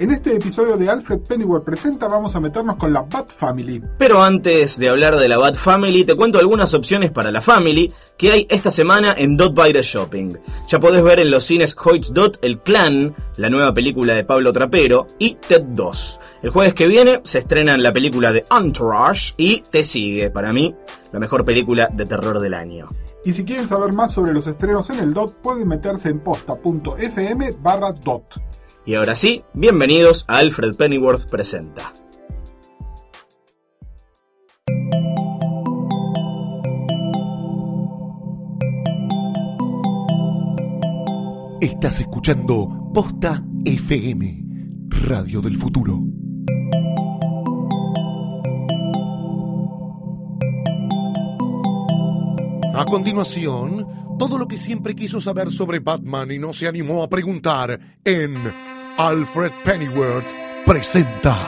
En este episodio de Alfred Pennyworth Presenta vamos a meternos con la Bat Family. Pero antes de hablar de la Bat Family, te cuento algunas opciones para la Family que hay esta semana en Dot by the Shopping. Ya podés ver en los cines Hoyts Dot El Clan, la nueva película de Pablo Trapero, y Ted 2. El jueves que viene se estrena la película de Entourage y Te Sigue, para mí, la mejor película de terror del año. Y si quieren saber más sobre los estrenos en el DOT, pueden meterse en posta.fm barra DOT. Y ahora sí, bienvenidos a Alfred Pennyworth Presenta. Estás escuchando Posta FM, Radio del Futuro. A continuación, todo lo que siempre quiso saber sobre Batman y no se animó a preguntar en Alfred Pennyworth presenta.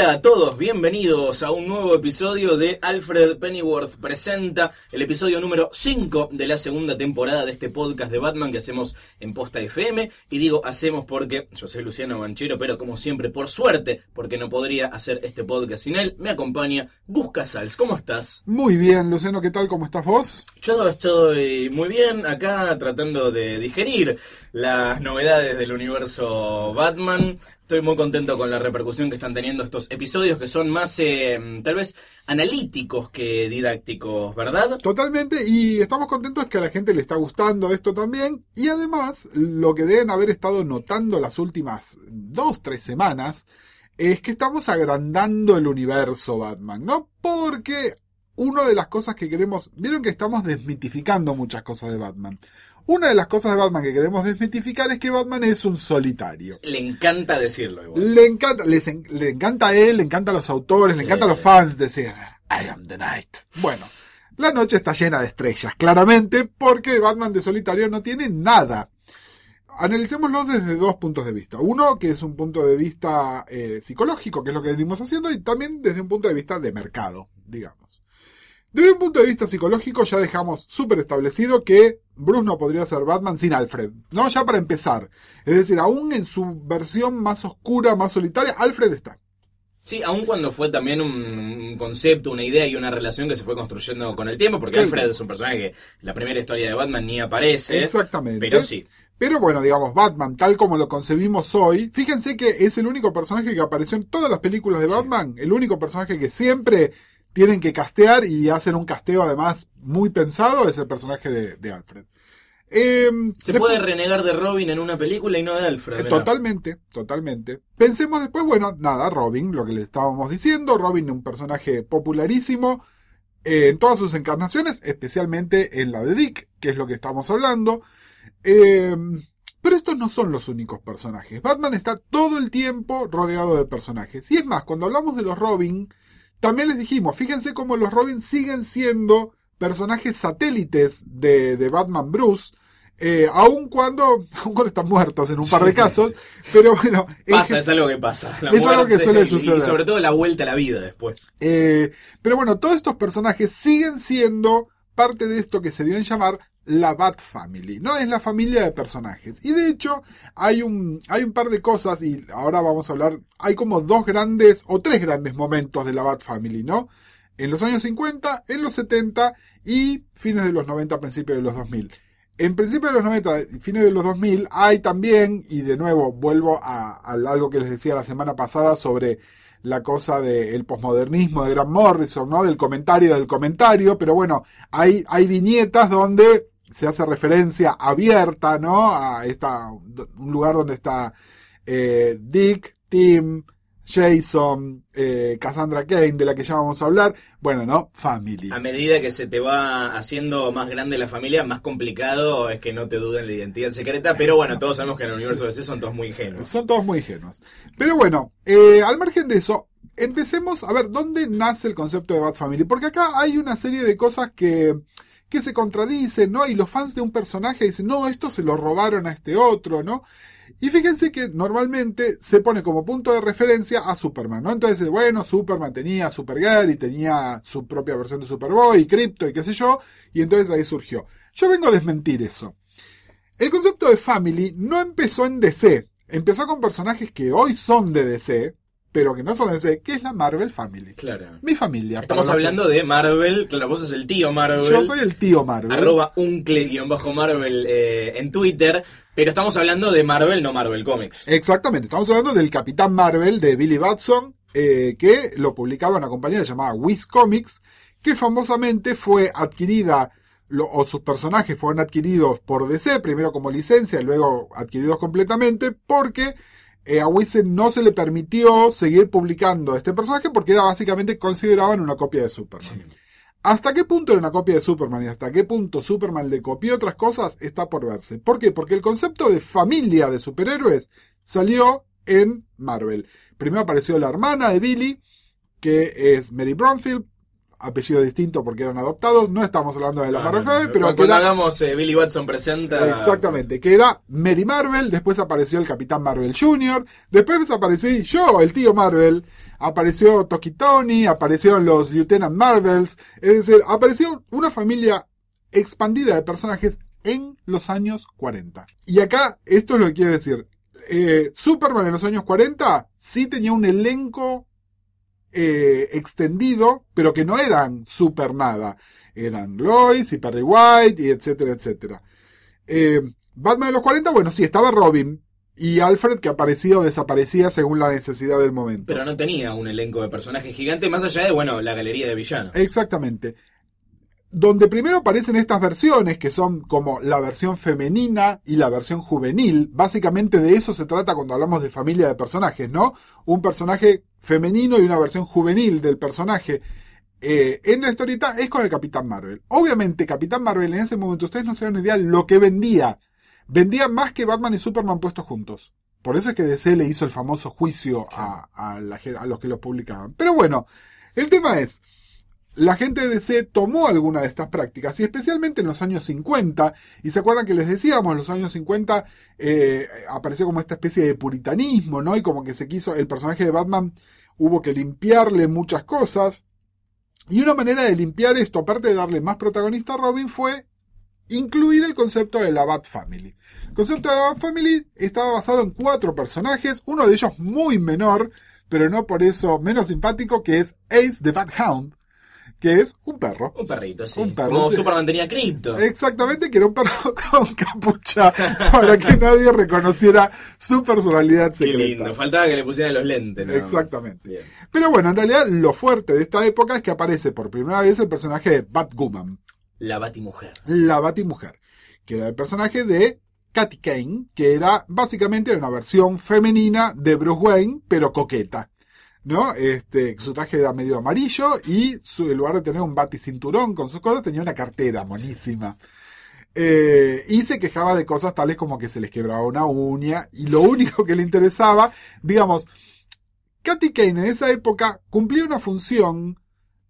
Hola a todos, bienvenidos a un nuevo episodio de Alfred Pennyworth Presenta, el episodio número 5 de la segunda temporada de este podcast de Batman que hacemos en Posta FM. Y digo hacemos porque yo soy Luciano Banchero, pero como siempre, por suerte, porque no podría hacer este podcast sin él, me acompaña Gus Casals. ¿Cómo estás? Muy bien, Luciano, ¿qué tal? ¿Cómo estás vos? Yo estoy muy bien acá tratando de digerir las novedades del universo Batman. Estoy muy contento con la repercusión que están teniendo estos episodios que son más, eh, tal vez, analíticos que didácticos, ¿verdad? Totalmente, y estamos contentos que a la gente le está gustando esto también. Y además, lo que deben haber estado notando las últimas dos, tres semanas, es que estamos agrandando el universo Batman, ¿no? Porque una de las cosas que queremos, vieron que estamos desmitificando muchas cosas de Batman. Una de las cosas de Batman que queremos desmitificar es que Batman es un solitario. Le encanta decirlo igual. Le encanta, les en- le encanta a él, le encanta a los autores, le encanta a los fans decir, I am the night. Bueno, la noche está llena de estrellas, claramente, porque Batman de solitario no tiene nada. Analicémoslo desde dos puntos de vista. Uno, que es un punto de vista eh, psicológico, que es lo que venimos haciendo, y también desde un punto de vista de mercado, digamos. Desde un punto de vista psicológico ya dejamos súper establecido que Bruce no podría ser Batman sin Alfred, ¿no? Ya para empezar. Es decir, aún en su versión más oscura, más solitaria, Alfred está. Sí, aun cuando fue también un, concepto, una idea y una relación que se fue construyendo con el tiempo, porque. Alfred es un personaje que en la primera historia de Batman ni aparece. Exactamente. Pero sí. Pero bueno, digamos, Batman, tal como lo concebimos hoy, fíjense que es el único personaje que apareció en todas las películas de Sí. Batman, el único personaje que siempre tienen que castear y hacen un casteo además muy pensado, es el personaje de, de Alfred. Eh, Se después- puede renegar de Robin en una película y no de Alfred. Eh. Totalmente, totalmente. Pensemos después, bueno, nada, Robin, lo que le estábamos diciendo, Robin un personaje popularísimo eh, en todas sus encarnaciones, especialmente en la de Dick, que es lo que estamos hablando. Eh, pero estos no son los únicos personajes. Batman está todo el tiempo rodeado de personajes. Y es más, cuando hablamos de los Robin, también les dijimos, fíjense cómo los Robin siguen siendo personajes satélites de, de Batman Bruce, eh, aun cuando, aun cuando están muertos en un par de casos, sí. pero bueno, en Pasa, es algo que pasa. La Es algo que suele y- suceder. Y sobre todo la vuelta a la vida después. eh, pero bueno, todos estos personajes siguen siendo parte de esto que se dio en llamar la Bat Family, ¿no? Es la familia de personajes. Y de hecho, hay un, hay un par de cosas, y ahora vamos a hablar, hay como dos grandes, o tres grandes momentos de la Bat Family, ¿no? En los años 50, en los 70 y fines de los 90, principios de los 2000. En principios de los 90 y fines de los 2000 hay también, y de nuevo vuelvo a, algo que les decía la semana pasada sobre la cosa del posmodernismo de Grant Morrison, ¿no? Del comentario del comentario, pero bueno, hay, hay viñetas donde se hace referencia abierta, ¿no? A esta, un lugar donde está eh, Dick, Tim, Jason, eh, Cassandra Kane, de la que ya vamos a hablar. Bueno, ¿no? Family. A medida que se te va haciendo más grande la familia, más complicado es que no te duden la identidad secreta, pero bueno, todos sabemos que en el universo de DC son todos muy ingenuos. Son todos muy ingenuos. Pero bueno, eh, al margen de eso, empecemos a ver dónde nace el concepto de Bat Family. Porque acá hay una serie de cosas que, que se contradicen, ¿no? Y los fans de un personaje dicen, no, esto se lo robaron a este otro, ¿no? Y fíjense que normalmente se pone como punto de referencia a Superman, ¿no? Entonces, bueno, Superman tenía Supergirl y tenía su propia versión de Superboy y Crypto y qué sé yo, y entonces ahí surgió. Yo vengo a desmentir eso. El concepto de Family no empezó en DC, empezó con personajes que hoy son de DC, pero que no son DC, que es la Marvel Family. Claro. Mi familia. Estamos que- hablando de Marvel, claro, vos sos el tío Marvel. Yo soy el tío Marvel. Arroba uncle-marvel eh, en Twitter, pero estamos hablando de Marvel, no Marvel Comics. Exactamente, estamos hablando del Capitán Marvel de Billy Batson, eh, que lo publicaba una compañía llamada Wiz Comics, que famosamente fue adquirida, lo- o sus personajes fueron adquiridos por DC, primero como licencia, luego adquiridos completamente, porque eh, a Wiz no se le permitió seguir publicando este personaje porque era básicamente consideraban una copia de Superman. ¿Hasta qué punto era una copia de Superman y hasta qué punto Superman le copió otras cosas está por verse? ¿Por qué? Porque el concepto de familia de superhéroes salió en Marvel. Primero apareció la hermana de Billy, que es Mary Bromfield, apellido distinto porque eran adoptados. No estamos hablando de la Marvel pero Cuando que era hagamos eh, Billy Watson presenta. Exactamente, que era Mary Marvel, después apareció el Capitán Marvel Jr., después aparecí yo, el tío Marvel, apareció Toki Tony, aparecieron los Lieutenant Marvels, es decir, apareció una familia expandida de personajes en los años 40. Y acá, esto es lo que quiere decir. eh, Superman en los años 40 sí tenía un elenco eh, extendido, pero que no eran super nada. Eran Lois y Perry White y etcétera, etcétera. Eh, Batman de los 40, bueno, sí, estaba Robin y Alfred que aparecía o desaparecía según la necesidad del momento. Pero no tenía un elenco de personajes gigante más allá de, bueno, la galería de villanos. Exactamente. Donde primero aparecen estas versiones, que son como la versión femenina y la versión juvenil. Básicamente de eso se trata cuando hablamos de familia de personajes, ¿no? Un personaje femenino y una versión juvenil del personaje. eh, en la historieta es con el Capitán Marvel. Obviamente, Capitán Marvel en ese momento, ustedes no se dan idea lo que vendía. Vendía más que Batman y Superman puestos juntos. Por eso es que DC le hizo el famoso juicio a, a la a los que los publicaban. Pero bueno, el tema es, la gente de DC tomó alguna de estas prácticas y especialmente en los años 50, y se acuerdan que les decíamos, en los años 50 eh, apareció como esta especie de puritanismo, ¿no? Y como que se quiso, el personaje de Batman hubo que limpiarle muchas cosas. Y una manera de limpiar esto, aparte de darle más protagonista a Robin, fue incluir el concepto de la Bat Family. El concepto de la Bat Family estaba basado en cuatro personajes, uno de ellos muy menor, pero no por eso menos simpático, que es Ace the Bat Hound, que es un perro. Un perrito, sí. Un perro, Como sí. Superman tenía cripto. Exactamente, que era un perro con capucha para que nadie reconociera su personalidad Qué secreta. lindo. Faltaba que le pusieran los lentes, ¿no? Exactamente. Bien. Pero bueno, en realidad lo fuerte de esta época es que aparece por primera vez el personaje de Batwoman, La Batimujer. la Batimujer, que era el personaje de Katy Kane, que era básicamente una versión femenina de Bruce Wayne, pero coqueta. ¿No? Este, su traje era medio amarillo y su, en lugar de tener un baticinturón con sus cosas, tenía una cartera monísima. Eh, y se quejaba de cosas tales como que se les quebraba una uña y lo único que le interesaba, digamos, Katy Kane en esa época cumplía una función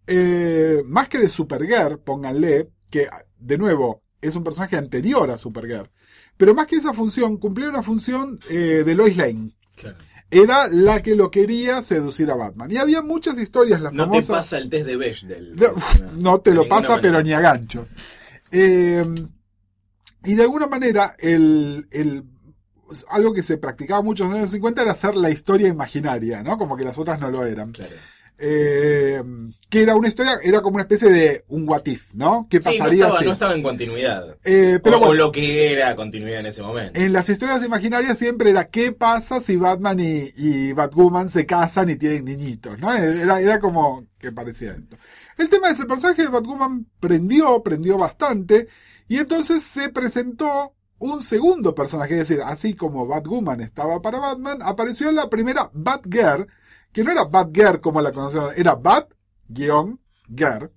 eh, más que de Supergirl, pónganle, que de nuevo es un personaje anterior a Supergirl, pero más que esa función, cumplía una función eh, de Lois Lane. Claro. Era la que lo quería seducir a Batman. Y había muchas historias, las No te pasa el test de Bechdel. No, no te lo pasa, manera. pero ni a ganchos. Eh, y de alguna manera, el, el- algo que se practicaba mucho en los años 50 era hacer la historia imaginaria, ¿no? Como que las otras no lo eran. Claro. Eh, que era una historia, era como una especie de un what if, ¿no? ¿Qué Sí, no pasaría estaba, si? no estaba en continuidad. Eh, pero o, lo que era continuidad en ese momento. en las historias imaginarias siempre era qué pasa si Batman y, y Batwoman se casan y tienen niñitos, ¿no? Era, era como que parecía esto. El tema es, el personaje de Batwoman prendió, prendió bastante, y entonces se presentó un segundo personaje, es decir, así como Batwoman estaba para Batman, apareció la primera Batgirl, que no era Batgirl como la conocemos, era Bat-Girl. Claro.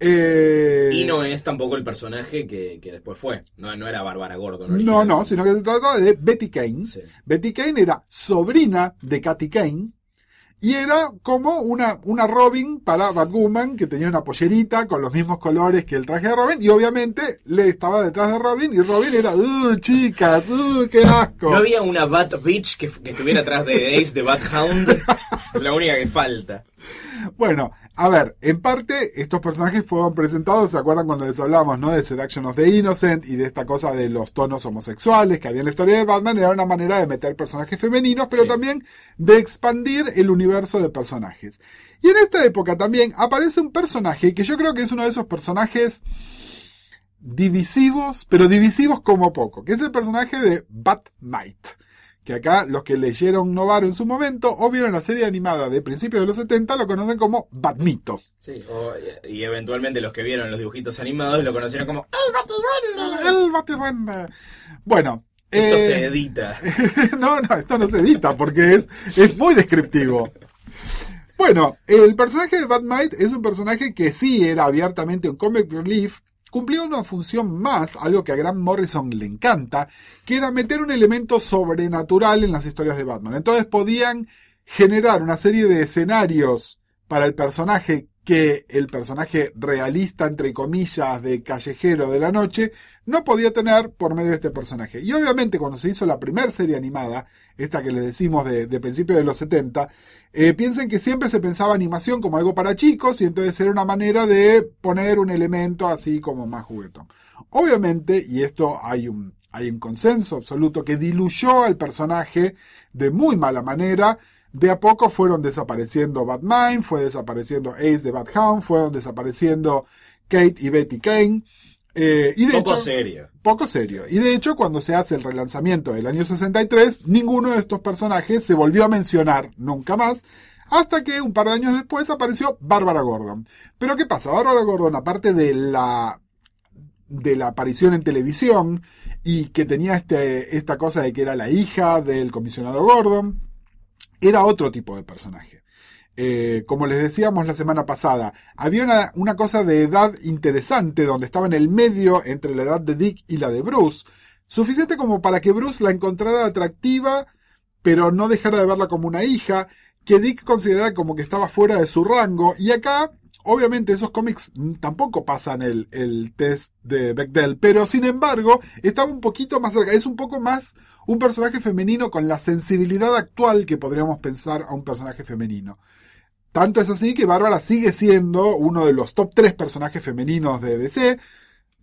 Eh, Y no es tampoco el personaje que, que después fue. No, no era Bárbara Gordon. No, no, sino que se trataba de Betty Kane. Sí. Betty Kane era sobrina de Katy Kane y era como una, una Robin para Batwoman que tenía una pollerita con los mismos colores que el traje de Robin y obviamente le estaba detrás de Robin y Robin era, ¡uh, chicas! ¡uh, qué asco! No había una Bat Bitch que, que estuviera atrás de Ace de Bat Hound. la única que falta. Bueno, a ver, en parte estos personajes fueron presentados, ¿se acuerdan cuando les hablamos, no? De Seduction of the Innocent y de esta cosa de los tonos homosexuales que había en la historia de Batman, era una manera de meter personajes femeninos, pero Sí. también de expandir el universo de personajes. Y en esta época también aparece un personaje que yo creo que es uno de esos personajes divisivos, pero divisivos como poco, que es el personaje de Batmite. Que acá los que leyeron Novaro en su momento o vieron la serie animada de principios de los 70 lo conocen como Batmito. Sí, o- y eventualmente los que vieron los dibujitos animados lo conocieron como El Batiduende. Bueno. esto eh, se edita. no, no, esto no se edita porque es, es muy descriptivo. Bueno, el personaje de Batmite es un personaje que sí era abiertamente un comic relief, cumplía una función más, algo que a Grant Morrison le encanta, que era meter un elemento sobrenatural en las historias de Batman. Entonces podían generar una serie de escenarios para el personaje que el personaje realista, entre comillas, de callejero de la noche, no podía tener por medio de este personaje. Y obviamente cuando se hizo la primera serie animada, esta que les decimos de, de principios de los 70, eh, piensen que siempre se pensaba animación como algo para chicos y entonces era una manera de poner un elemento así como más juguetón. Obviamente, y esto hay un, hay un consenso absoluto que diluyó al personaje de muy mala manera, de a poco fueron desapareciendo Batman, fue desapareciendo Ace de Bathound, fueron desapareciendo Kate y Betty Kane. eh, y de Poco hecho, serio. poco serio. Y de hecho, cuando se hace el relanzamiento del año 63, ninguno de estos personajes se volvió a mencionar nunca más, hasta que un par de años después apareció Bárbara Gordon. Pero ¿qué pasa? Bárbara Gordon, aparte de la de la aparición en televisión y que tenía este, esta cosa de que era la hija del comisionado Gordon, era otro tipo de personaje. Eh, como les decíamos la semana pasada, había una, una cosa de edad interesante donde estaba en el medio entre la edad de Dick y la de Bruce, suficiente como para que Bruce la encontrara atractiva, pero no dejara de verla como una hija, que Dick considerara como que estaba fuera de su rango, y acá, obviamente esos cómics tampoco pasan el, el test de Bechdel, pero sin embargo, estaba un poquito más cerca, es un poco más un personaje femenino con la sensibilidad actual que podríamos pensar a un personaje femenino. Tanto es así que Bárbara sigue siendo uno de los top 3 personajes femeninos de DC,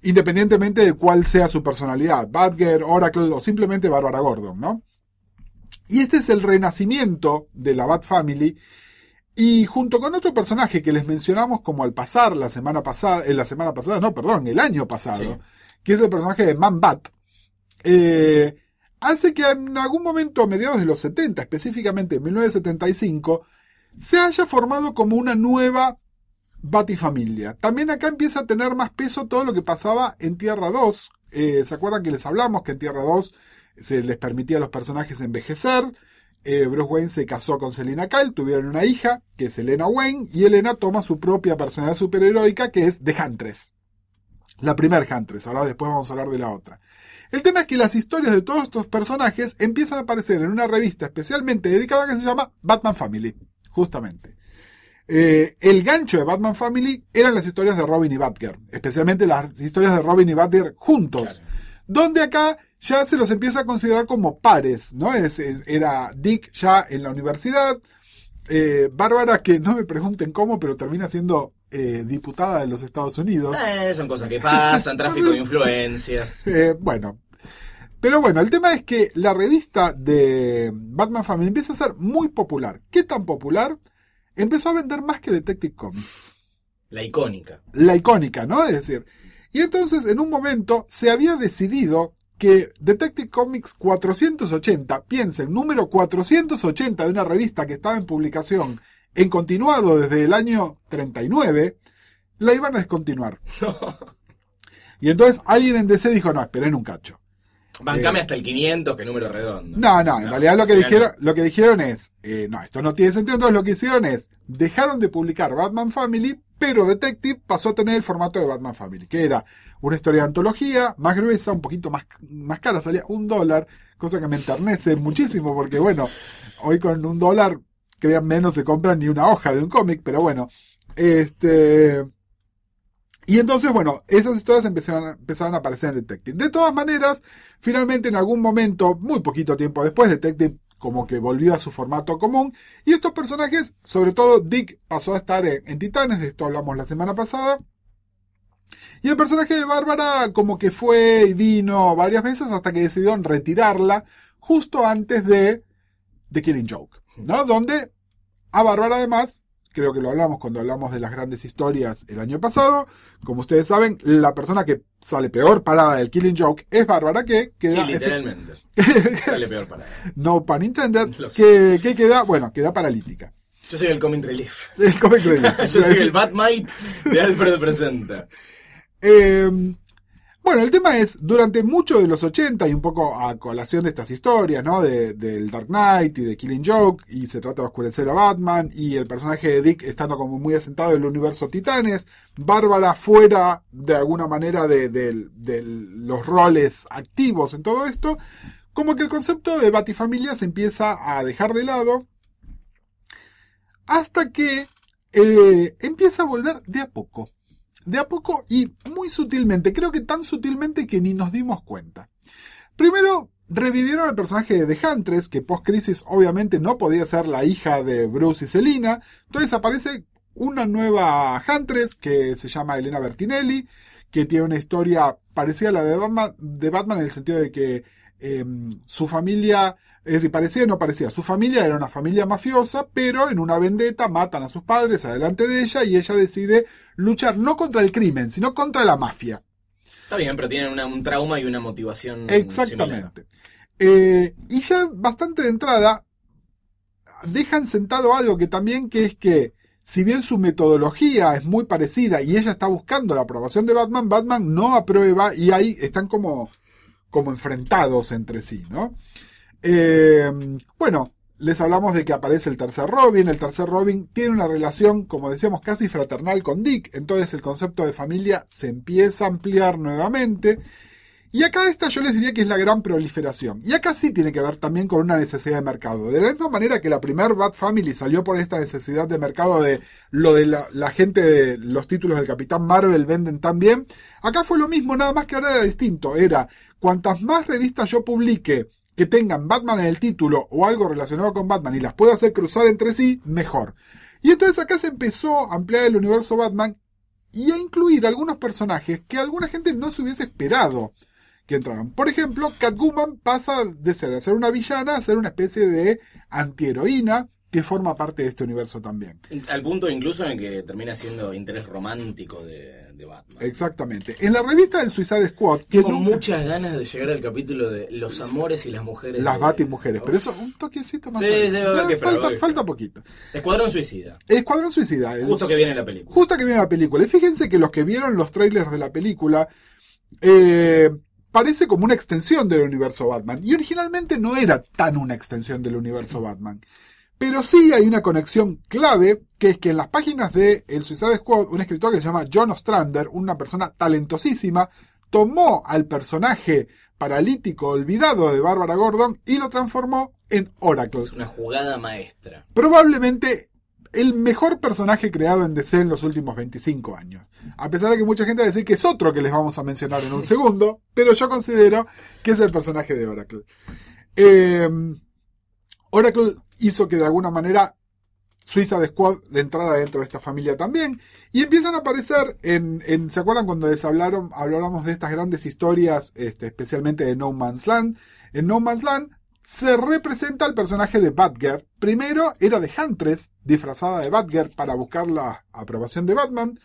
independientemente de cuál sea su personalidad, Badger, Oracle o simplemente Bárbara Gordon, ¿no? Y este es el renacimiento de la Bat Family. Y junto con otro personaje que les mencionamos como al pasar la semana pasada, en la semana pasada, no, perdón, el año pasado, Sí. que es el personaje de Man Bat, eh, hace que en algún momento a mediados de los 70, específicamente en 1975, se haya formado como una nueva Batifamilia. También acá empieza a tener más peso todo lo que pasaba en Tierra 2. Eh, ¿Se acuerdan que les hablamos que en Tierra 2 se les permitía a los personajes envejecer? Eh, Bruce Wayne se casó con Selina Kyle, tuvieron una hija, que es Elena Wayne, y Elena toma su propia personalidad superheroica, que es The Huntress. La primer Huntress, ahora después vamos a hablar de la otra. El tema es que las historias de todos estos personajes empiezan a aparecer en una revista especialmente dedicada que se llama Batman Family, justamente. Eh, el gancho de Batman Family eran las historias de Robin y Batgirl, especialmente las historias de Robin y Batgirl juntos, Claro. donde acá ya se los empieza a considerar como pares, ¿no? Es, era Dick ya en la universidad, eh, Bárbara, que no me pregunten cómo, pero termina siendo eh, diputada de los Estados Unidos. Eh, son cosas que pasan, tráfico de influencias. Eh, bueno. Pero bueno, el tema es que la revista de Batman Family empieza a ser muy popular. ¿Qué tan popular? Empezó a vender más que Detective Comics. La icónica. La icónica, ¿no? Es decir. Y entonces, en un momento, se había decidido que Detective Comics 480, piensen, número 480 de una revista que estaba en publicación en continuado desde el año 39, la iban a descontinuar. Y entonces alguien en DC dijo, no, esperen un cacho. Bancame Eh, hasta el 500, que número redondo. No, no, en realidad lo que dijeron, lo que dijeron es, eh, no, esto no tiene sentido, entonces lo que hicieron es, dejaron de publicar Batman Family, pero Detective pasó a tener el formato de Batman Family, que era una historia de antología, más gruesa, un poquito más, más cara, salía un dólar, cosa que me enternece muchísimo, porque bueno, hoy con un dólar, créanme, no se compra ni una hoja de un cómic, pero bueno, este... Y entonces, bueno, esas historias empezaron, empezaron a aparecer en Detective. De todas maneras, finalmente en algún momento, muy poquito tiempo después, Detective como que volvió a su formato común. Y estos personajes, sobre todo Dick, pasó a estar en, Titanes, de esto hablamos la semana pasada. Y el personaje de Bárbara como que fue y vino varias veces hasta que decidieron retirarla justo antes de The Killing Joke, ¿no? Donde a Bárbara además, creo que lo hablamos cuando hablamos de las grandes historias el año pasado, como ustedes saben, la persona que sale peor parada del Killing Joke es Bárbara que queda Sí, literalmente. Sale peor para él. no pun intended, que, que queda, bueno, queda paralítica. Yo soy el comic relief. El comic relief. Yo soy el Batmite de Alfred Presenta. Eh, bueno, el tema es, durante mucho de los 80 y un poco a colación de estas historias, ¿no? De- del Dark Knight y de Killing Joke, y se trata de oscurecer a Batman, y el personaje de Dick estando como muy asentado en el universo Titanes, Bárbara fuera de alguna manera de, los roles activos en todo esto, como que el concepto de Batifamilia se empieza a dejar de lado, hasta que eh, empieza a volver de a poco de a poco y muy sutilmente, creo que tan sutilmente que ni nos dimos cuenta. Primero, revivieron al personaje de The Huntress, que post-crisis obviamente no podía ser la hija de Bruce y Selina, entonces aparece una nueva Huntress que se llama Elena Bertinelli, que tiene una historia parecida a la de Batman, de Batman en el sentido de que eh, su familia, es decir, parecía y no parecía, su familia era una familia mafiosa, pero en una vendetta matan a sus padres adelante de ella y ella decide luchar no contra el crimen, sino contra la mafia. Está bien, pero tienen una- un trauma y una motivación. Exactamente. Eh, y ya bastante de entrada dejan sentado algo que también que es que si bien su metodología es muy parecida y ella está buscando la aprobación de Batman, Batman no aprueba y ahí están como, como enfrentados entre sí, ¿no? Eh, bueno, les hablamos de que aparece el tercer Robin. El tercer Robin tiene una relación, como decíamos, casi fraternal con Dick. Entonces el concepto de familia se empieza a ampliar nuevamente. Y acá esta yo les diría que es la gran proliferación. Y acá sí tiene que ver también con una necesidad de mercado. De la misma manera que la primer Bat Family salió por esta necesidad de mercado de lo de la, la gente de los títulos del Capitán Marvel venden tan bien. Acá fue lo mismo, nada más que ahora era distinto. Era cuantas más revistas yo publique que tengan Batman en el título o algo relacionado con Batman y las pueda hacer cruzar entre sí, mejor. Y entonces acá se empezó a ampliar el universo Batman y a incluir algunos personajes que alguna gente no se hubiese esperado que entraran. Por ejemplo, Catwoman pasa de ser, de ser una villana a ser una especie de antiheroína que forma parte de este universo también. Al punto incluso en que termina siendo interés romántico de, de Batman. Exactamente. En la revista del Suicide Squad, que nunca- muchas ganas de llegar al capítulo de los amores y las mujeres. las de- Batimujeres, pero eso un toquecito más Sí, sí, va a haber que esperar, falta, falta poquito. Escuadrón Suicida. Escuadrón Suicida. Justo que viene la película. Justo que viene la película. Y fíjense que los que vieron los trailers de la película, eh, parece como una extensión del universo Batman. Y originalmente no era tan una extensión del universo Batman. Pero sí hay una conexión clave, que es que en las páginas de El Suicide Squad, un escritor que se llama John Ostrander, una persona talentosísima, tomó al personaje paralítico olvidado de Barbara Gordon y lo transformó en Oracle Es una jugada maestra. probablemente el mejor personaje creado en DC en los últimos 25 años. A pesar de que mucha gente va a decir que es otro que les vamos a mencionar en un segundo, pero yo considero que es el personaje de Oracle. Eh, Oracle hizo que de alguna manera Suiza Squad de entrada dentro de esta familia también. Y empiezan a aparecer en, en- ¿se acuerdan cuando les hablaron, hablábamos de estas grandes historias, este, especialmente de No Man's Land? En No Man's Land se representa el personaje de Batgirl. Primero era de Huntress, disfrazada de Batgirl para buscar la aprobación de Batman.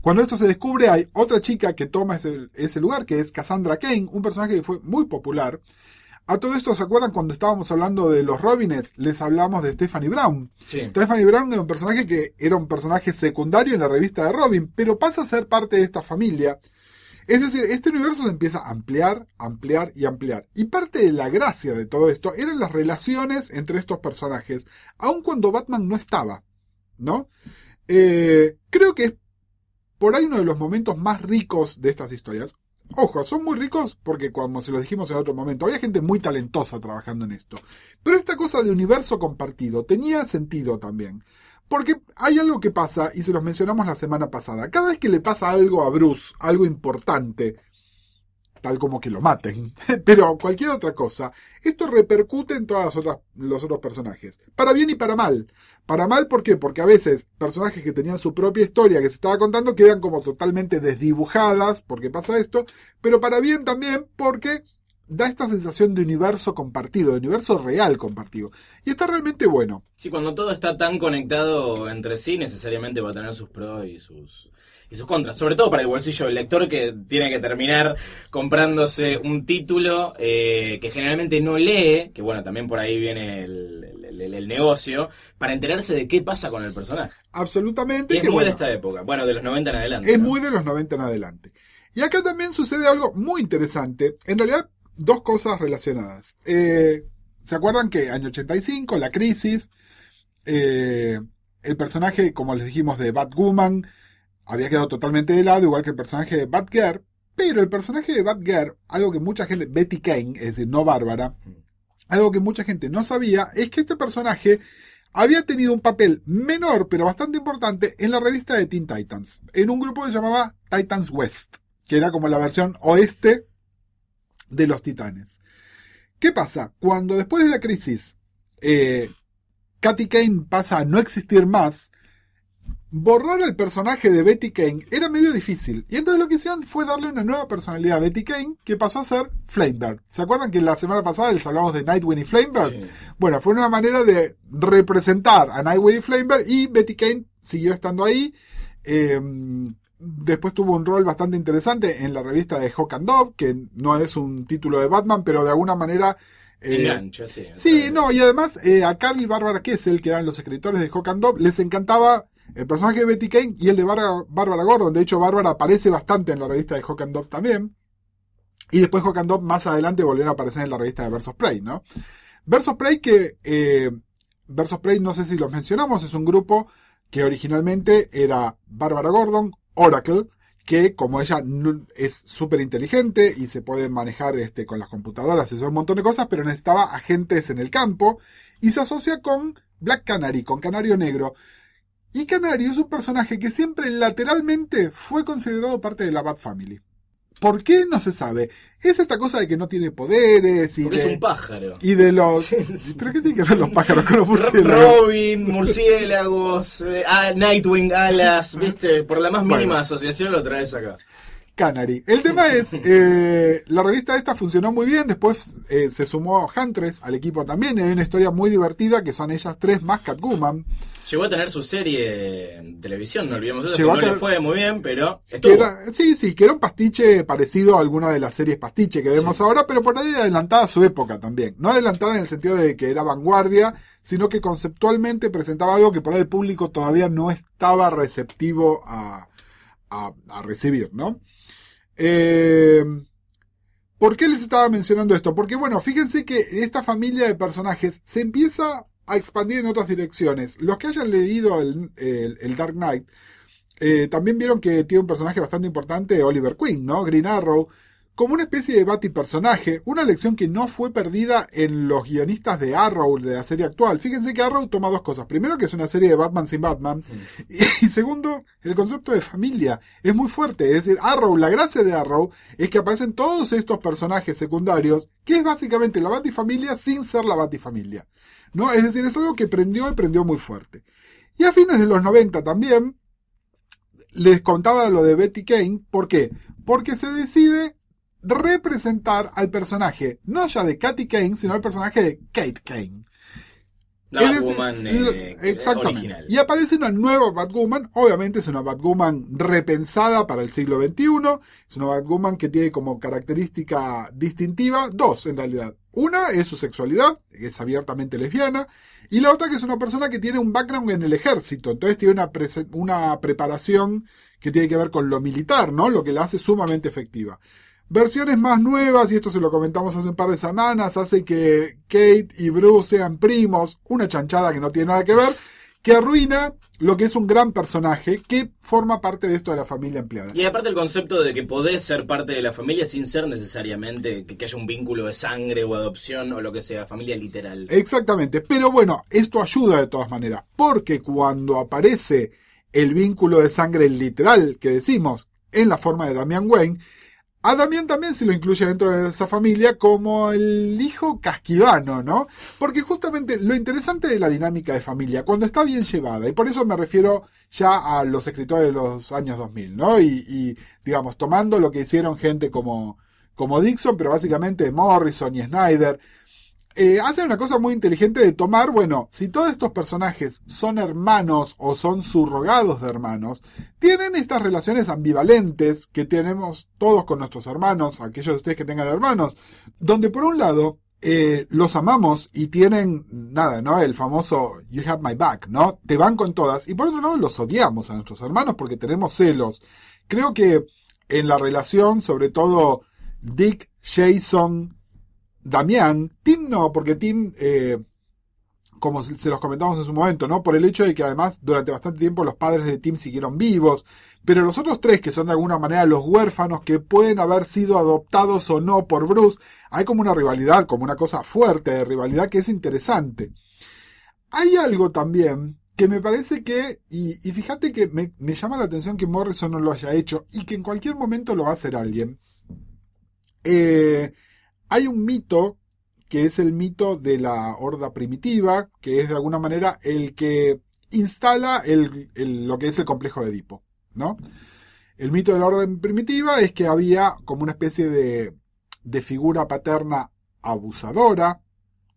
Cuando esto se descubre, hay otra chica que toma ese, ese lugar, que es Cassandra Kane, un personaje que fue muy popular. A todo esto, ¿se acuerdan cuando estábamos hablando de los Robins? Les hablamos de Stephanie Brown. Sí. Stephanie Brown era un personaje que era un personaje secundario en la revista de Robin, pero pasa a ser parte de esta familia. Es decir, este universo se empieza a ampliar, ampliar y ampliar. Y parte de la gracia de todo esto eran las relaciones entre estos personajes, aun cuando Batman no estaba, ¿no? Eh, creo que es por ahí uno de los momentos más ricos de estas historias. Ojo, son muy ricos porque como se los dijimos en otro momento, había gente muy talentosa trabajando en esto. Pero esta cosa de universo compartido tenía sentido también. Porque hay algo que pasa, y se los mencionamos la semana pasada. Cada vez que le pasa algo a Bruce, algo importante, tal como que lo maten, pero cualquier otra cosa, esto repercute en todos los otros personajes. Para bien y para mal. Para mal, ¿por qué? Porque a veces personajes que tenían su propia historia que se estaba contando quedan como totalmente desdibujadas, porque pasa esto, pero para bien también porque da esta sensación de universo compartido, de universo real compartido. Y está realmente bueno. Sí, cuando todo está tan conectado entre sí, necesariamente va a tener sus pros y sus, y sus contras. Sobre todo para el bolsillo del lector que tiene que terminar comprándose un título eh, que generalmente no lee, que bueno, también por ahí viene el, el- el negocio, para enterarse de qué pasa con el personaje. Absolutamente. Y es que, muy bueno, de esta época, bueno, de los 90 en adelante. Es ¿no? muy de los 90 en adelante. Y acá también sucede algo muy interesante. En realidad, dos cosas relacionadas. Eh, ¿Se acuerdan que año 85, la crisis, eh, el personaje, como les dijimos, de Batwoman había quedado totalmente de lado, igual que el personaje de Batgirl, pero el personaje de Batgirl, algo que mucha gente, Betty Kane, es decir, no Bárbara, algo que mucha gente no sabía, es que este personaje había tenido un papel menor, pero bastante importante, en la revista de Teen Titans, en un grupo que se llamaba Titans West, que era como la versión oeste de los titanes. ¿Qué pasa? Cuando después de la crisis, eh, Katy Kane pasa a no existir más, borrar el personaje de Betty Kane era medio difícil. Y entonces lo que hicieron fue darle una nueva personalidad a Betty Kane, que pasó a ser Flamebird. ¿Se acuerdan que la semana pasada les hablamos de Nightwing y Flamebird? Sí. Bueno, fue una manera de representar a Nightwing y Flamebird y Betty Kane siguió estando ahí. Eh, después tuvo un rol bastante interesante en la revista de Hawk and Dove, que no es un título de Batman, pero de alguna manera... eh, Engancha, sí. Sí, no, y además eh, a Carl y Bárbara Kessel, que eran los escritores de Hawk and Dove, les encantaba el personaje de Betty Kane y el de Bárbara, Gordon. De hecho, Bárbara aparece bastante en la revista de Hawk and Dove también. Y después Hawk and Dove más adelante volvieron a aparecer en la revista de Versus Prey, ¿no? Versus Prey que... Eh, Versus Prey, no sé si los mencionamos, es un grupo que originalmente era Bárbara Gordon, Oracle, que como ella es súper inteligente y se puede manejar este, con las computadoras y un montón de cosas, pero necesitaba agentes en el campo y se asocia con Black Canary, con Canario Negro. Y Canario es un personaje que siempre lateralmente fue considerado parte de la Bat Family. ¿Por qué? No se sabe. Es esta cosa de que no tiene poderes y Porque es de, un pájaro. y de los... ¿Pero qué tiene que ver los pájaros con los murciélagos? Robin, murciélagos, eh, ah, Nightwing, alas, viste, por la más mínima Bueno. asociación lo traes acá. Canary. El tema es, eh, la revista esta funcionó muy bien, después eh, se sumó Huntress al equipo también, y hay una historia muy divertida que son ellas tres más Catwoman, Llegó a tener su serie de televisión, no olvidemos eso, que Llegó a no le tener- fue muy bien, pero que estuvo. era, sí, sí, que era un pastiche parecido a alguna de las series pastiche que vemos Sí. ahora, pero por ahí adelantada a su época también. No adelantada en el sentido de que era vanguardia, sino que conceptualmente presentaba algo que por ahí el público todavía no estaba receptivo a, a, a recibir, ¿no? Eh, ¿Por qué les estaba mencionando esto? Porque bueno, fíjense que esta familia de personajes se empieza a expandir en otras direcciones. Los que hayan leído el, el- Dark Knight eh, también vieron que tiene un personaje bastante importante, Oliver Queen, ¿no? Green Arrow, como una especie de Bati personaje, una lección que no fue perdida en los guionistas de Arrow de la serie actual. Fíjense que Arrow toma dos cosas. Primero, que es una serie de Batman sin Batman. Y, segundo, el concepto de familia es muy fuerte. Es decir, Arrow, la gracia de Arrow es que aparecen todos estos personajes secundarios, que es básicamente la Batifamilia sin ser la Batifamilia. ¿No? Es decir, es algo que prendió y prendió muy fuerte. Y a fines de los 90 también, les contaba lo de Betty Kane. ¿Por qué? Porque se decide representar al personaje, no ya de Katy Kane, sino al personaje de Kate Kane. La Es Batwoman eh, exactamente. original. Y aparece una nueva Batwoman, obviamente es una Batwoman repensada para el siglo XXI, es una Batwoman que tiene como característica distintiva dos en realidad. Una es su sexualidad, que es abiertamente lesbiana, y la otra que es una persona que tiene un background en el ejército, entonces tiene una, prese- una preparación que tiene que ver con lo militar, ¿no? Lo que la hace sumamente efectiva. Versiones más nuevas, y esto se lo comentamos hace un par de semanas, hace que Kate y Bruce sean primos, una chanchada que no tiene nada que ver, que arruina lo que es un gran personaje que forma parte de esto de la familia empleada. Y aparte el concepto de que podés ser parte de la familia sin ser necesariamente que, que haya un vínculo de sangre o adopción o lo que sea, familia literal. Exactamente, pero bueno, esto ayuda de todas maneras, porque cuando aparece el vínculo de sangre literal que decimos en la forma de Damian Wayne, a Damián también se lo incluye dentro de esa familia como el hijo casquivano, ¿no? Porque justamente lo interesante de la dinámica de familia, cuando está bien llevada, y por eso me refiero ya a los escritores de los años 2000, ¿no? Y, y digamos, tomando lo que hicieron gente como, como Dixon, pero básicamente Morrison y Snyder, eh, hacen una cosa muy inteligente de tomar, bueno, si todos estos personajes son hermanos o son subrogados de hermanos, tienen estas relaciones ambivalentes que tenemos todos con nuestros hermanos, aquellos de ustedes que tengan hermanos, donde por un lado eh, los amamos y tienen nada, ¿no? El famoso You have my back, ¿no? Te van con todas. Y por otro lado los odiamos a nuestros hermanos porque tenemos celos. Creo que en la relación, sobre todo Dick, Jason, Damián, Tim no, porque Tim, eh, como se los comentamos en su momento, ¿no? Por el hecho de que además durante bastante tiempo los padres de Tim siguieron vivos, pero los otros tres, que son de alguna manera los huérfanos, que pueden haber sido adoptados o no por Bruce, hay como una rivalidad, como una cosa fuerte de rivalidad que es interesante. Hay algo también que me parece que, y, fíjate que me, me llama la atención que Morrison no lo haya hecho y que en cualquier momento lo va a hacer alguien. Eh, hay un mito que es el mito de la horda primitiva, que es de alguna manera el que instala el, lo que es el complejo de Edipo, ¿no? El mito de la orden primitiva es que había como una especie de, de figura paterna abusadora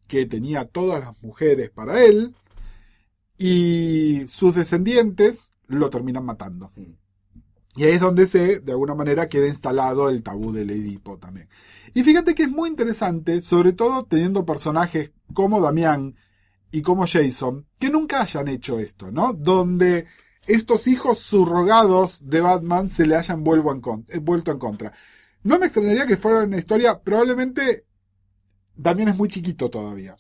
que tenía todas las mujeres para él y sus descendientes lo terminan matando. Y ahí es donde se, de alguna manera, queda instalado el tabú del Edipo también. Y fíjate que es muy interesante, sobre todo teniendo personajes como Damián y como Jason, que nunca hayan hecho esto, ¿no? Donde estos hijos subrogados de Batman se le hayan eh, vuelto en contra. No me extrañaría que fuera una historia, probablemente Damián es muy chiquito todavía.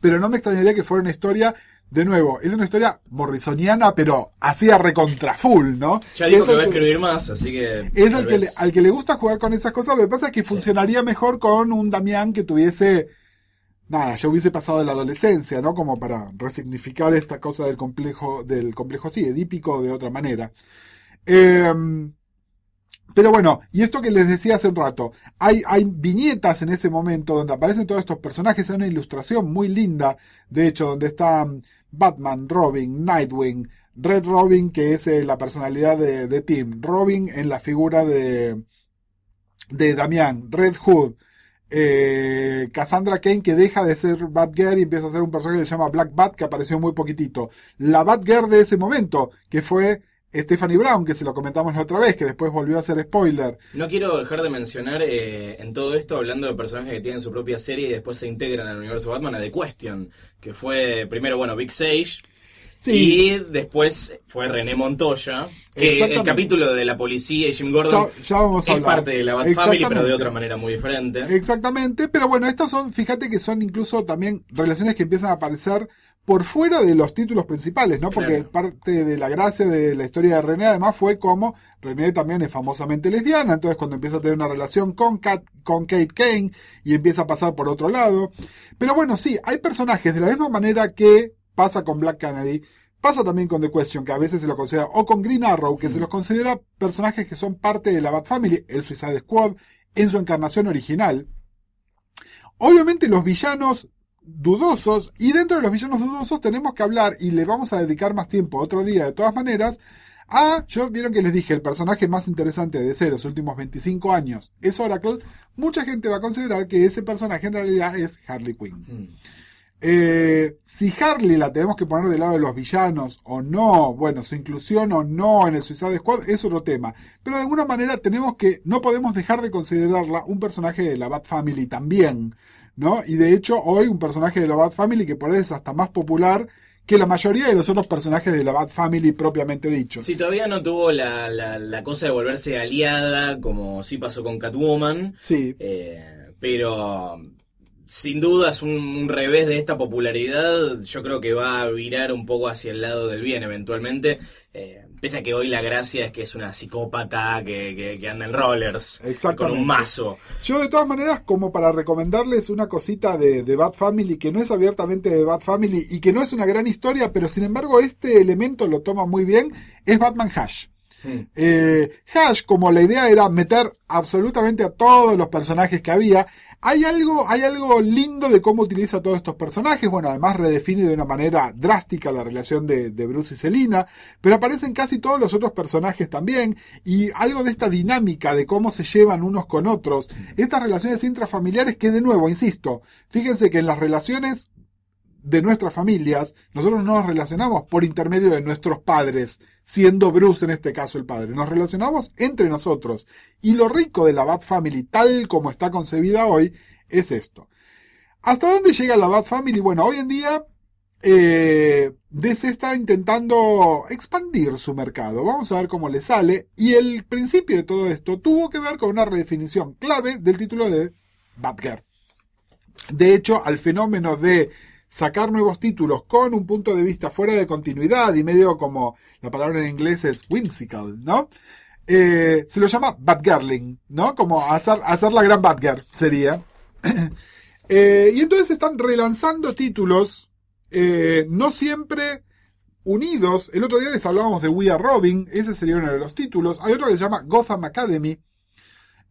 Pero no me extrañaría que fuera una historia, de nuevo, es una historia morrisoniana, pero así a recontra full, ¿no? Ya dijo es que va a escribir más, así que. es al que, le, al que le gusta jugar con esas cosas. Lo que pasa es que funcionaría mejor con un Damián que tuviese. Nada, ya hubiese pasado de la adolescencia, ¿no? Como para resignificar esta cosa del complejo, del complejo, sí, edípico de otra manera. Em, pero bueno, y esto que les decía hace un rato, hay, hay viñetas en ese momento donde aparecen todos estos personajes, hay una ilustración muy linda, de hecho, donde están Batman, Robin, Nightwing, Red Robin, que es eh, la personalidad de, Tim, Robin en la figura de, de Damián, Red Hood, eh, Cassandra Kane que deja de ser Batgirl y empieza a ser un personaje que se llama Black Bat que apareció muy poquitito. La Batgirl de ese momento, que fue Stephanie Brown, que se lo comentamos la otra vez, que después volvió a ser spoiler. No quiero dejar de mencionar eh, en todo esto, hablando de personajes que tienen su propia serie y después se integran al universo Batman, a The Question, que fue primero, bueno, Big Sage. Y después fue René Montoya, que el capítulo de la policía y Jim Gordon Ya, ya vamos a es hablar. parte de la Bat Family, pero de otra manera muy diferente. Exactamente, pero bueno, estas son, fíjate que son incluso también relaciones que empiezan a aparecer por fuera de los títulos principales, ¿no? Porque Claro. parte de la gracia de la historia de René además fue como René también es famosamente lesbiana, entonces cuando empieza a tener una relación con, Kat, con Kate Kane y empieza a pasar por otro lado. Pero bueno, sí, hay personajes de la misma manera que pasa con Black Canary, pasa también con The Question, que a veces se lo considera, o con Green Arrow, que se los considera personajes que son parte de la Bat Family, el Suicide Squad, en su encarnación original. Obviamente los villanos dudosos, y dentro de los villanos dudosos tenemos que hablar, y le vamos a dedicar más tiempo otro día de todas maneras, a, yo vieron que les dije, el personaje más interesante de ser los últimos 25 años es Oracle, mucha gente va a considerar que ese personaje en realidad es Harley Quinn. Mm. Eh, si Harley la tenemos que poner del lado de los villanos o no, bueno, su inclusión o no en el Suicide Squad es otro tema. Pero de alguna manera tenemos que, no podemos dejar de considerarla un personaje de la Bat Family también, ¿no? Y de hecho hoy un personaje de la Bat Family que por ahí es hasta más popular que la mayoría de los otros personajes de la Bat Family propiamente dicho. Si todavía no tuvo la, la- la cosa de volverse aliada, como sí pasó con Catwoman, Sí. eh, pero sin duda es un, un revés de esta popularidad. Yo creo que va a virar un poco hacia el lado del bien eventualmente. eh, pese a que hoy la gracia es que es una psicópata que, que- que anda en rollers con un mazo. Yo de todas maneras, como para recomendarles una cosita de, de Bat Family, que no es abiertamente de Bat Family y que no es una gran historia, pero sin embargo este elemento lo toma muy bien, es Batman Hash. Mm. Eh, Hash, como la idea era meter absolutamente a todos los personajes que había, hay algo, hay algo lindo de cómo utiliza todos estos personajes. Bueno, además redefine de una manera drástica la relación de, de Bruce y Selina, pero aparecen casi todos los otros personajes también. Y algo de esta dinámica de cómo se llevan unos con otros. Estas relaciones intrafamiliares que, de nuevo, insisto, fíjense que en las relaciones de nuestras familias, nosotros no nos relacionamos por intermedio de nuestros padres, siendo Bruce en este caso el padre. Nos relacionamos entre nosotros. Y lo rico de la Bat Family, tal como está concebida hoy, es esto. ¿Hasta dónde llega la Bat Family? Bueno, hoy en día eh, DC está intentando expandir su mercado. Vamos a ver cómo le sale. Y el principio de todo esto tuvo que ver con una redefinición clave del título de Batgirl. De hecho, al fenómeno de sacar nuevos títulos con un punto de vista fuera de continuidad y medio como la palabra en inglés es whimsical, ¿no? Eh, se lo llama Batgirling, ¿no? Como hacer, hacer la gran Batgirl sería. Eh, y entonces están relanzando títulos, eh, no siempre unidos. El otro día les hablábamos de We Are Robin, ese sería uno de los títulos. Hay otro que se llama Gotham Academy,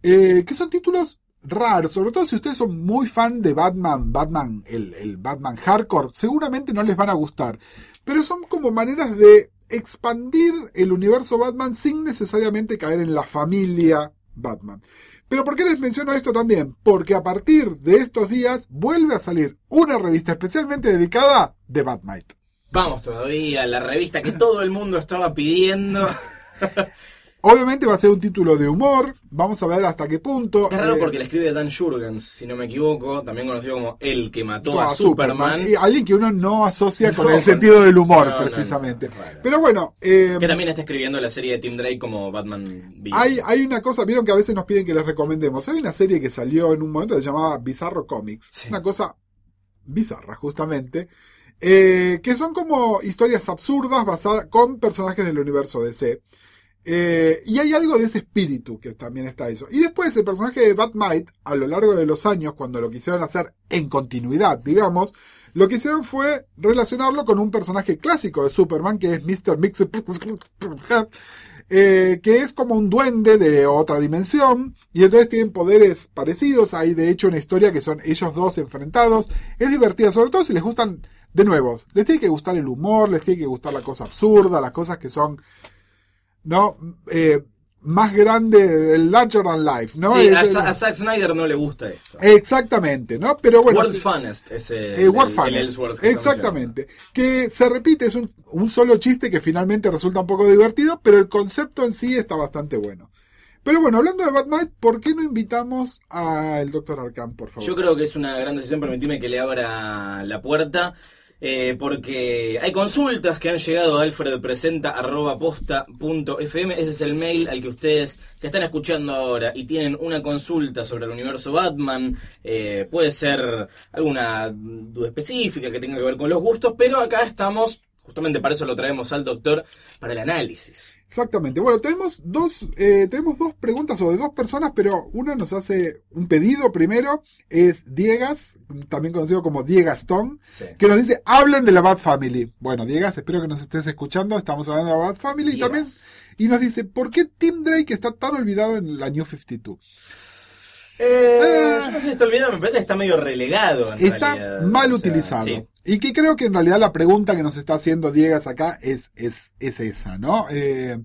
que son títulos raros, sobre todo si ustedes son muy fan de Batman, Batman, el, el Batman hardcore, seguramente no les van a gustar. Pero son como maneras de expandir el universo Batman sin necesariamente caer en la familia Batman. Pero ¿por qué les menciono esto también? Porque a partir de estos días vuelve a salir una revista especialmente dedicada de Batmite. Vamos todavía, la revista que todo el mundo estaba pidiendo. Obviamente va a ser un título de humor, vamos a ver hasta qué punto. Es raro eh, porque la escribe Dan Jurgens, si no me equivoco, también conocido como el que mató a a Superman. Y alguien que uno no asocia con el sentido del humor, no, precisamente. no, raro. Pero bueno, eh, Que también está escribiendo la serie de Tim Drake como Batman Villain. hay, hay una cosa, vieron que a veces nos piden que les recomendemos. Hay una serie que salió en un momento que se llamaba Bizarro Comics. Sí. Una cosa bizarra, justamente. eh, que son como historias absurdas basadas con personajes del universo DC. Eh, y hay algo de ese espíritu que también está eso. Y después el personaje de Batmite, a lo largo de los años, cuando lo quisieron hacer en continuidad, digamos, lo que hicieron fue relacionarlo con un personaje clásico de Superman, que es Mr. Mix eh, que es como un duende de otra dimensión, y entonces tienen poderes parecidos, hay de hecho una historia que son ellos dos enfrentados, es divertida, sobre todo si les gustan, de nuevo, les tiene que gustar el humor, les tiene que gustar la cosa absurda, las cosas que son, ¿no? Eh, más grande, el larger than life, ¿no? Sí, a, Es- Sa- a Zack Snyder no le gusta esto. Exactamente, ¿no? Pero bueno. World's Funest es el, eh, World el- Funnest. el Ellsworth que estamos Exactamente. Que se repite, es un, un solo chiste que finalmente resulta un poco divertido, pero el concepto en sí está bastante bueno. Pero bueno, hablando de Batman, ¿por qué no invitamos al Dr. Arkham, por favor? Yo creo que es una gran decisión permitirme que le abra la puerta. Eh, porque hay consultas que han llegado a alfredpresenta.posta.fm. Ese es el mail al que ustedes que están escuchando ahora y tienen una consulta sobre el universo Batman. eh, puede ser alguna duda específica que tenga que ver con los gustos, pero acá estamos, justamente para eso lo traemos al doctor, para el análisis. Exactamente. Bueno, tenemos dos, eh, tenemos dos preguntas sobre dos personas, pero una nos hace un pedido primero, es Diegas, también conocido como Diegastón, Sí. que nos dice, hablen de la Bat Family. Bueno, Diegas, espero que nos estés escuchando, estamos hablando de la Bat Family y también, y nos dice, ¿por qué Tim Drake está tan olvidado en la New 52? Eh, yo no sé si está olvidado, me parece que está medio relegado. En Está realidad. mal O sea, utilizado. sí. Y que creo que en realidad la pregunta que nos está haciendo Diegas acá es, es, es esa, ¿no? Eh,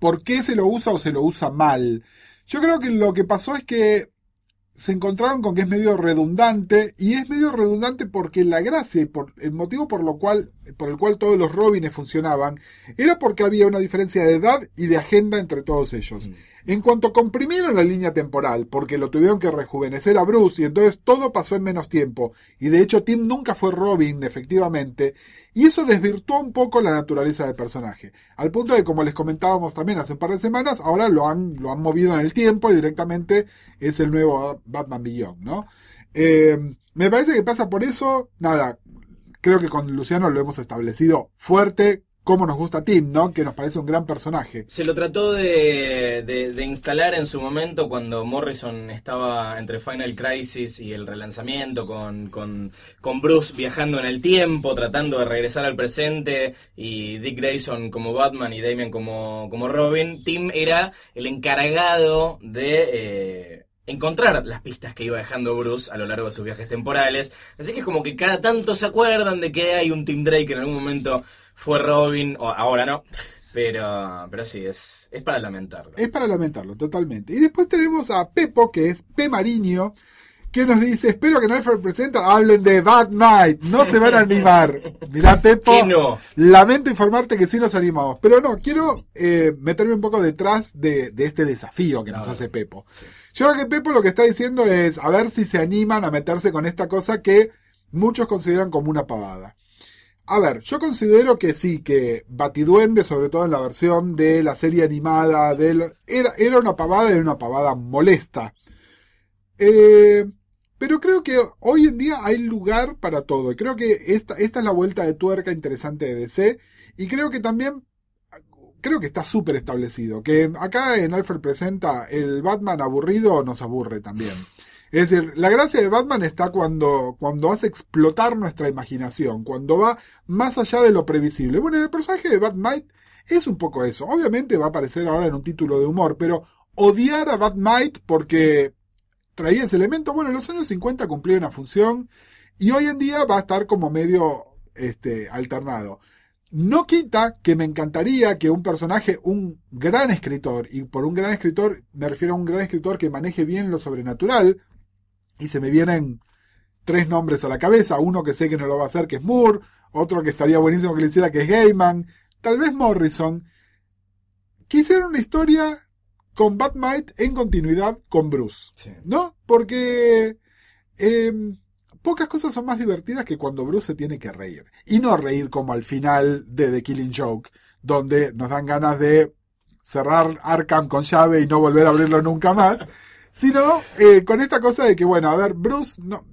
¿Por qué se lo usa o se lo usa mal? Yo creo que lo que pasó es que se encontraron con que es medio redundante y es medio redundante porque la gracia y por el motivo por lo cual por el cual todos los Robines funcionaban era porque había una diferencia de edad y de agenda entre todos ellos. Mm. En cuanto comprimieron la línea temporal, porque lo tuvieron que rejuvenecer a Bruce y entonces todo pasó en menos tiempo, y de hecho Tim nunca fue Robin, efectivamente, y eso desvirtuó un poco la naturaleza del personaje, al punto de, como les comentábamos también hace un par de semanas, ahora lo han, lo han movido en el tiempo y directamente es el nuevo Batman Beyond, ¿no? Eh, me parece que pasa por eso, nada, creo que con Luciano lo hemos establecido fuerte, como nos gusta Tim, ¿no? Que nos parece un gran personaje. Se lo trató de, de- instalar en su momento cuando Morrison estaba entre Final Crisis y el relanzamiento, con, con, con Bruce viajando en el tiempo, tratando de regresar al presente, y Dick Grayson como Batman y Damian como, como Robin. Tim era el encargado de... eh, encontrar las pistas que iba dejando Bruce a lo largo de sus viajes temporales. Así que es como que cada tanto se acuerdan de que hay un Tim Drake en algún momento fue Robin, o ahora no. Pero, pero sí, es, es para lamentarlo. Es para lamentarlo, totalmente. Y después tenemos a Pepo, que es P. Mariño, que nos dice, espero que en Alfred Presenta hablen de Bad Night, no se van a animar. Mirá, Pepo, lamento informarte que sí nos animamos. Pero no, quiero eh, meterme un poco detrás de, de este desafío que nos No, hace Pepo. Yo creo que Pepo lo que está diciendo es a ver si se animan a meterse con esta cosa que muchos consideran como una pavada. A ver, yo considero que sí, que Batiduende, sobre todo en la versión de la serie animada, del, era, era una pavada era una pavada molesta. Eh, pero creo que hoy en día hay lugar para todo. Y creo que esta, esta es la vuelta de tuerca interesante de DC. Y creo que también, creo que está súper establecido. Que acá en Alfred presenta el Batman aburrido nos aburre también. Es decir, la gracia de Batman está cuando, cuando hace explotar nuestra imaginación, cuando va más allá de lo previsible. Bueno, el personaje de Batman es un poco eso. Obviamente va a aparecer ahora en un título de humor, pero odiar a Batman porque traía ese elemento, bueno, en los años 50 cumplía una función y hoy en día va a estar como medio este, alternado. No quita que me encantaría que un personaje, un gran escritor, y por un gran escritor me refiero a un gran escritor que maneje bien lo sobrenatural, y se me vienen tres nombres a la cabeza, uno que sé que no lo va a hacer, que es Moore, otro que estaría buenísimo que le hiciera, que es Gaiman, tal vez Morrison, que hiciera una historia con Batman en continuidad con Bruce. Sí. ¿No? Porque eh, pocas cosas son más divertidas que cuando Bruce se tiene que reír. Y no reír como al final de The Killing Joke, donde nos dan ganas de cerrar Arkham con llave y no volver a abrirlo nunca más. Sino eh, con esta cosa de que, bueno, a ver, Bruce no.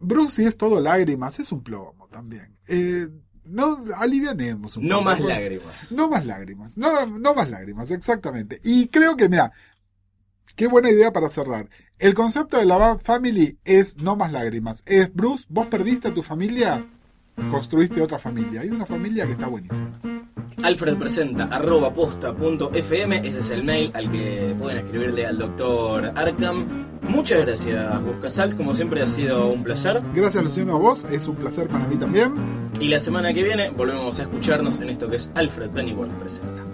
Bruce, si es todo lágrimas, es un plomo también. Eh, no, alivianemos un No poco. más lágrimas. No más lágrimas. No, no más lágrimas, exactamente. Y creo que, mira, qué buena idea para cerrar. El concepto de la Bat Family es no más lágrimas. Es, Bruce, vos perdiste a tu familia, construiste otra familia. Hay una familia que está buenísima. Alfred presenta arroba posta punto fm, ese es el mail al que pueden escribirle al doctor Arkham. Muchas gracias, Buscasals, como siempre ha sido un placer. Gracias, Luciano, a vos. Es un placer para mí también. Y la semana que viene volvemos a escucharnos en esto que es Alfred Pennyworth presenta.